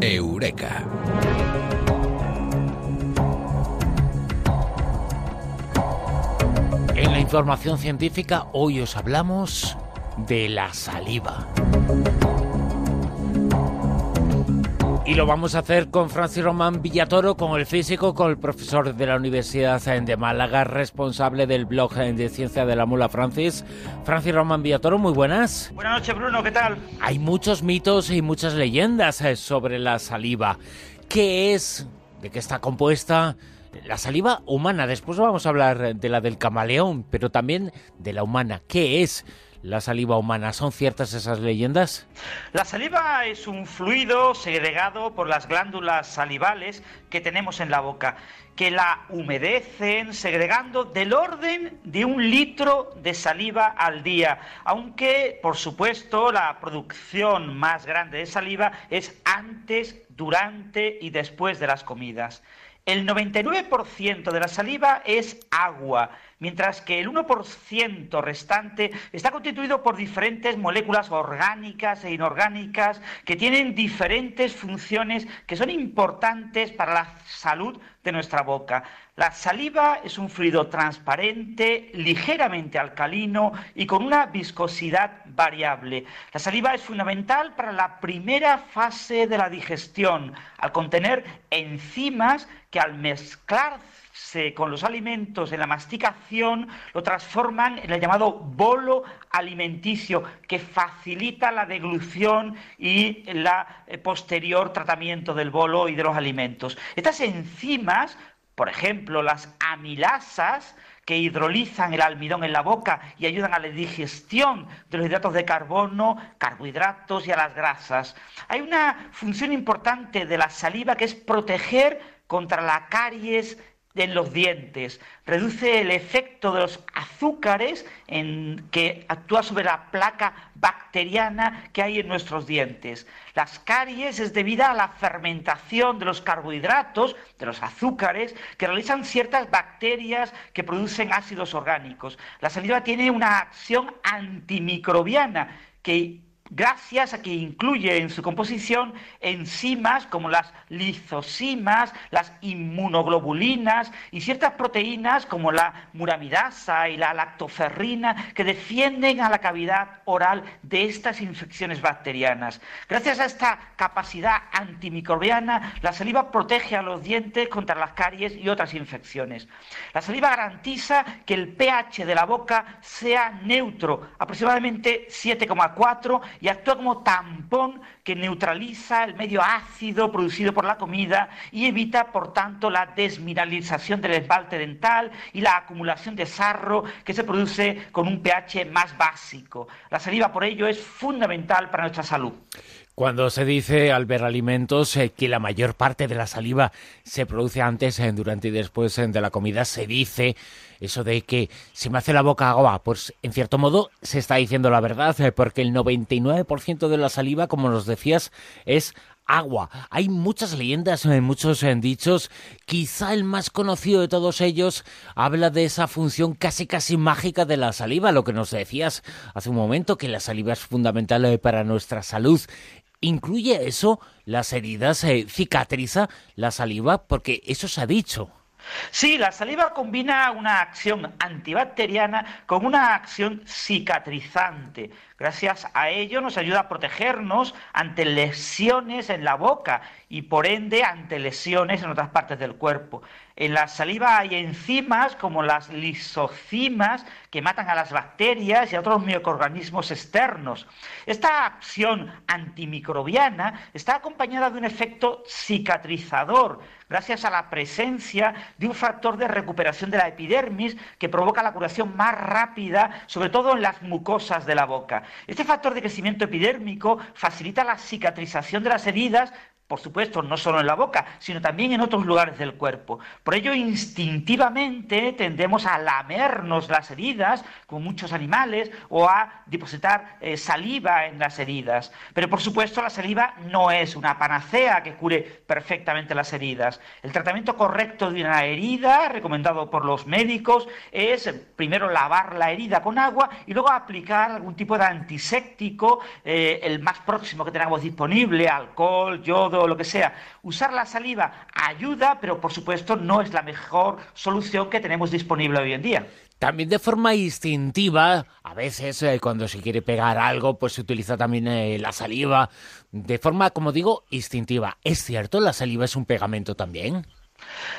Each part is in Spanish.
Eureka. En la información científica hoy os hablamos de la saliva. Y lo vamos a hacer con Francis Román Villatoro, con el físico, con el profesor de la Universidad de Málaga, responsable del blog de Ciencia de la Mula Francis. Francis Román Villatoro, muy buenas. Buenas noches, Bruno, ¿qué tal? Hay muchos mitos y muchas leyendas eh, sobre la saliva. ¿Qué es? ¿De qué está compuesta? La saliva humana. Después vamos a hablar de la del camaleón, pero también de la humana. ¿Qué es? La saliva humana. ¿Son ciertas esas leyendas? La saliva es un fluido segregado por las glándulas salivales que tenemos en la boca, que la humedecen segregando del orden de un litro de saliva al día, aunque por supuesto la producción más grande de saliva es antes, durante y después de las comidas. El 99% de la saliva es agua, mientras que el 1% restante está constituido por diferentes moléculas orgánicas e inorgánicas que tienen diferentes funciones que son importantes para la salud de nuestra boca. La saliva es un fluido transparente, ligeramente alcalino y con una viscosidad variable. La saliva es fundamental para la primera fase de la digestión, al contener enzimas que al mezclarse con los alimentos en la masticación lo transforman en el llamado bolo alimenticio que facilita la deglución y el eh, posterior tratamiento del bolo y de los alimentos. Estas enzimas, por ejemplo, las amilasas, que hidrolizan el almidón en la boca y ayudan a la digestión de los hidratos de carbono, carbohidratos y a las grasas. Hay una función importante de la saliva que es proteger contra la caries en los dientes, reduce el efecto de los azúcares en, que actúa sobre la placa bacteriana que hay en nuestros dientes. Las caries es debida a la fermentación de los carbohidratos, de los azúcares, que realizan ciertas bacterias que producen ácidos orgánicos. La saliva tiene una acción antimicrobiana que gracias a que incluye en su composición enzimas como las lizosimas, las inmunoglobulinas y ciertas proteínas como la muramidasa y la lactoferrina que defienden a la cavidad oral de estas infecciones bacterianas. Gracias a esta capacidad antimicrobiana, la saliva protege a los dientes contra las caries y otras infecciones. La saliva garantiza que el pH de la boca sea neutro, aproximadamente 7,4 y actúa como tampón que neutraliza el medio ácido producido por la comida y evita, por tanto, la desmineralización del esmalte dental y la acumulación de sarro que se produce con un pH más básico. La saliva, por ello, es fundamental para nuestra salud. Cuando se dice al ver alimentos eh, que la mayor parte de la saliva se produce antes, eh, durante y después eh, de la comida, se dice eso de que se me hace la boca agua, pues en cierto modo se está diciendo la verdad, porque el 99% de la saliva, como nos decías, es agua. Hay muchas leyendas, muchos dichos. Quizá el más conocido de todos ellos habla de esa función casi casi mágica de la saliva, lo que nos decías hace un momento, que la saliva es fundamental para nuestra salud. ¿Incluye eso las heridas? Eh, ¿Cicatriza la saliva? Porque eso se ha dicho. Sí, la saliva combina una acción antibacteriana con una acción cicatrizante. Gracias a ello nos ayuda a protegernos ante lesiones en la boca y por ende ante lesiones en otras partes del cuerpo. En la saliva hay enzimas como las lisocimas que matan a las bacterias y a otros microorganismos externos. Esta acción antimicrobiana está acompañada de un efecto cicatrizador gracias a la presencia de un factor de recuperación de la epidermis que provoca la curación más rápida, sobre todo en las mucosas de la boca. Este factor de crecimiento epidérmico facilita la cicatrización de las heridas por supuesto, no solo en la boca, sino también en otros lugares del cuerpo. Por ello, instintivamente tendemos a lamernos las heridas, como muchos animales, o a depositar eh, saliva en las heridas. Pero, por supuesto, la saliva no es una panacea que cure perfectamente las heridas. El tratamiento correcto de una herida, recomendado por los médicos, es primero lavar la herida con agua y luego aplicar algún tipo de antiséptico, eh, el más próximo que tengamos disponible, alcohol, yodo, o lo que sea. Usar la saliva ayuda, pero por supuesto no es la mejor solución que tenemos disponible hoy en día. También de forma instintiva, a veces eh, cuando se quiere pegar algo, pues se utiliza también eh, la saliva, de forma, como digo, instintiva. ¿Es cierto? ¿La saliva es un pegamento también?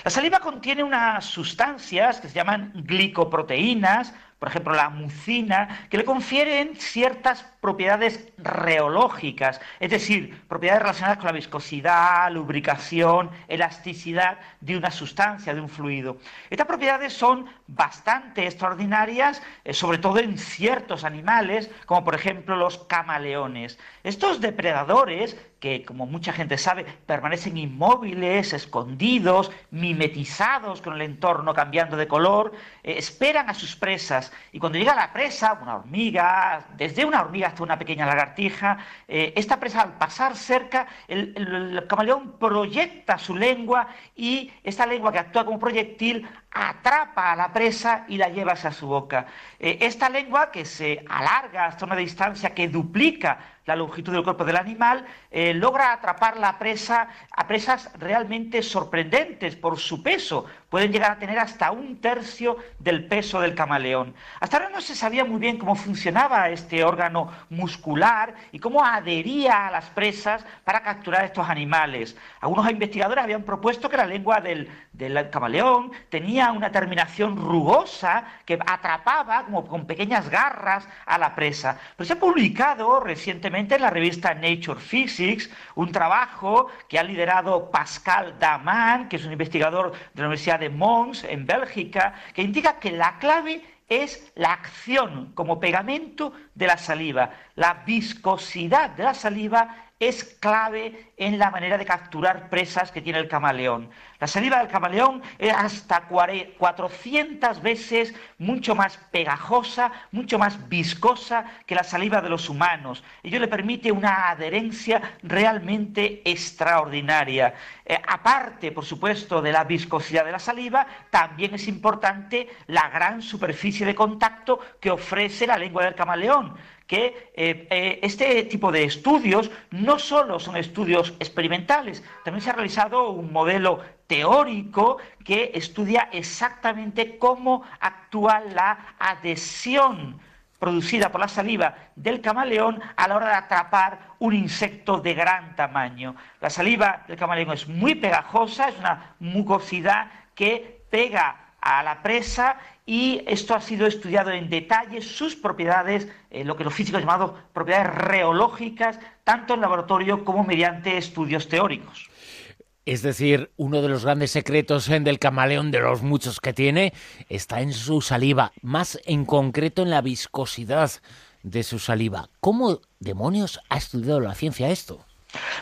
La saliva contiene unas sustancias que se llaman glicoproteínas, por ejemplo la mucina, que le confieren ciertas propiedades reológicas, es decir, propiedades relacionadas con la viscosidad, lubricación, elasticidad de una sustancia, de un fluido. Estas propiedades son bastante extraordinarias, eh, sobre todo en ciertos animales, como por ejemplo los camaleones. Estos depredadores que, como mucha gente sabe, permanecen inmóviles, escondidos, mimetizados con el entorno cambiando de color, eh, esperan a sus presas. Y cuando llega la presa, una hormiga, desde una hormiga hasta una pequeña lagartija, eh, esta presa al pasar cerca, el camaleón proyecta su lengua y esta lengua que actúa como proyectil atrapa a la presa y la lleva hacia su boca. Eh, esta lengua que se alarga hasta una distancia que duplica la longitud del cuerpo del animal, eh, logra atrapar la presa a presas realmente sorprendentes por su peso. Pueden llegar a tener hasta un tercio del peso del camaleón. Hasta ahora no se sabía muy bien cómo funcionaba este órgano muscular y cómo adhería a las presas para capturar estos animales. Algunos investigadores habían propuesto que la lengua del, del camaleón tenía una terminación rugosa que atrapaba como con pequeñas garras a la presa. Pero se ha publicado recientemente en la revista Nature Physics un trabajo que ha liderado Pascal Daman, que es un investigador de la Universidad de Mons en Bélgica, que indica que la clave es la acción como pegamento de la saliva. La viscosidad de la saliva es clave en la manera de capturar presas que tiene el camaleón. La saliva del camaleón es hasta 400 veces mucho más pegajosa, mucho más viscosa que la saliva de los humanos. Ello le permite una adherencia realmente extraordinaria. Eh, aparte, por supuesto, de la viscosidad de la saliva, también es importante la gran superficie de contacto que ofrece la lengua del camaleón que eh, eh, este tipo de estudios no solo son estudios experimentales, también se ha realizado un modelo teórico que estudia exactamente cómo actúa la adhesión producida por la saliva del camaleón a la hora de atrapar un insecto de gran tamaño. La saliva del camaleón es muy pegajosa, es una mucosidad que pega a la presa y esto ha sido estudiado en detalle, sus propiedades, eh, lo que los físicos llamado propiedades reológicas, tanto en laboratorio como mediante estudios teóricos. Es decir, uno de los grandes secretos del camaleón, de los muchos que tiene, está en su saliva, más en concreto en la viscosidad de su saliva. ¿Cómo demonios ha estudiado la ciencia esto?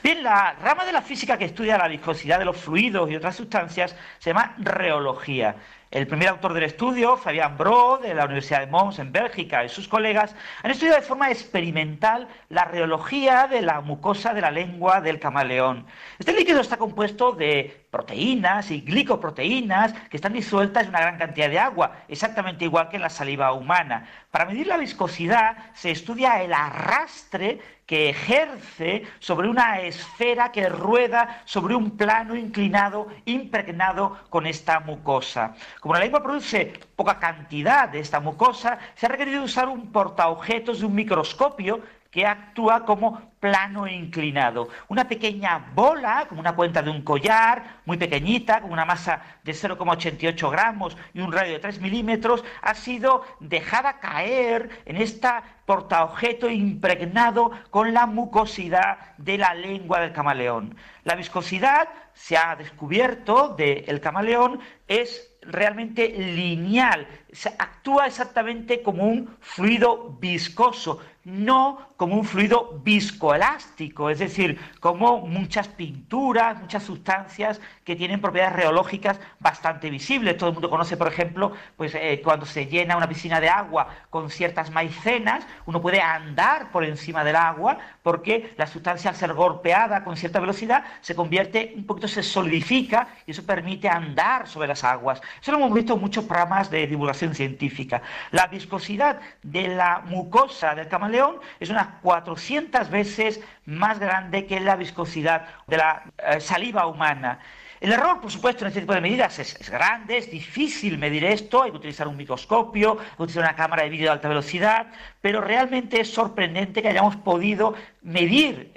Bien, la rama de la física que estudia la viscosidad de los fluidos y otras sustancias se llama reología. El primer autor del estudio, Fabián Bro, de la Universidad de Mons en Bélgica, y sus colegas, han estudiado de forma experimental la reología de la mucosa de la lengua del camaleón. Este líquido está compuesto de proteínas y glicoproteínas que están disueltas en una gran cantidad de agua, exactamente igual que en la saliva humana. Para medir la viscosidad se estudia el arrastre que ejerce sobre una esfera que rueda sobre un plano inclinado impregnado con esta mucosa. Como la lengua produce poca cantidad de esta mucosa, se ha requerido usar un portaobjetos de un microscopio que actúa como plano e inclinado. Una pequeña bola, como una cuenta de un collar, muy pequeñita, con una masa de 0,88 gramos y un radio de 3 milímetros, ha sido dejada caer en esta portaobjeto impregnado con la mucosidad de la lengua del camaleón. La viscosidad, se ha descubierto, del camaleón es realmente lineal, actúa exactamente como un fluido viscoso, no como un fluido viscoelástico, es decir, como muchas pinturas, muchas sustancias que tienen propiedades reológicas bastante visibles. Todo el mundo conoce, por ejemplo, pues eh, cuando se llena una piscina de agua con ciertas maicenas, uno puede andar por encima del agua porque la sustancia al ser golpeada con cierta velocidad se convierte un poquito, se solidifica y eso permite andar sobre las aguas. Eso lo hemos visto en muchos programas de divulgación científica. La viscosidad de la mucosa del camaleón es unas 400 veces más grande que la viscosidad de la eh, saliva humana. El error, por supuesto, en este tipo de medidas es, grande, es difícil medir esto, hay que utilizar un microscopio, hay que utilizar una cámara de vídeo de alta velocidad, pero realmente es sorprendente que hayamos podido medir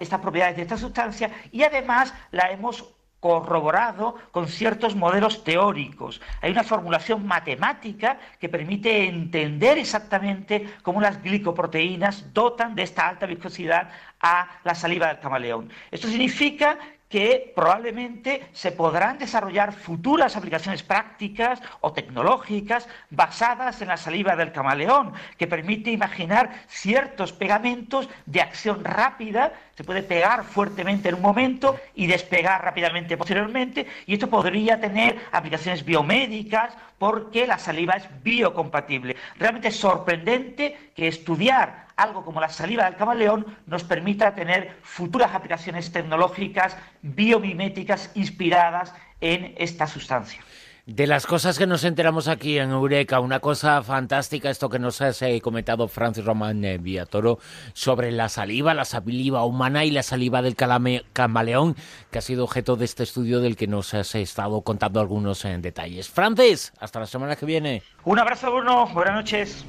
estas propiedades de esta sustancia y además la hemos corroborado con ciertos modelos teóricos. Hay una formulación matemática que permite entender exactamente cómo las glicoproteínas dotan de esta alta viscosidad a la saliva del camaleón. Esto significa que probablemente se podrán desarrollar futuras aplicaciones prácticas o tecnológicas basadas en la saliva del camaleón, que permite imaginar ciertos pegamentos de acción rápida, se puede pegar fuertemente en un momento y despegar rápidamente posteriormente, y esto podría tener aplicaciones biomédicas porque la saliva es biocompatible. Realmente es sorprendente que estudiar algo como la saliva del camaleón nos permita tener futuras aplicaciones tecnológicas biomiméticas inspiradas en esta sustancia. De las cosas que nos enteramos aquí en Eureka, una cosa fantástica, esto que nos ha eh, comentado Francis Román eh, Villatoro sobre la saliva, la saliva humana y la saliva del camaleón, que ha sido objeto de este estudio del que nos has estado contando algunos en eh, detalles. Francis, hasta la semana que viene. Un abrazo, Bruno. Buenas noches.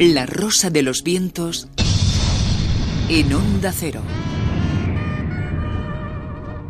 La rosa de los vientos en onda cero.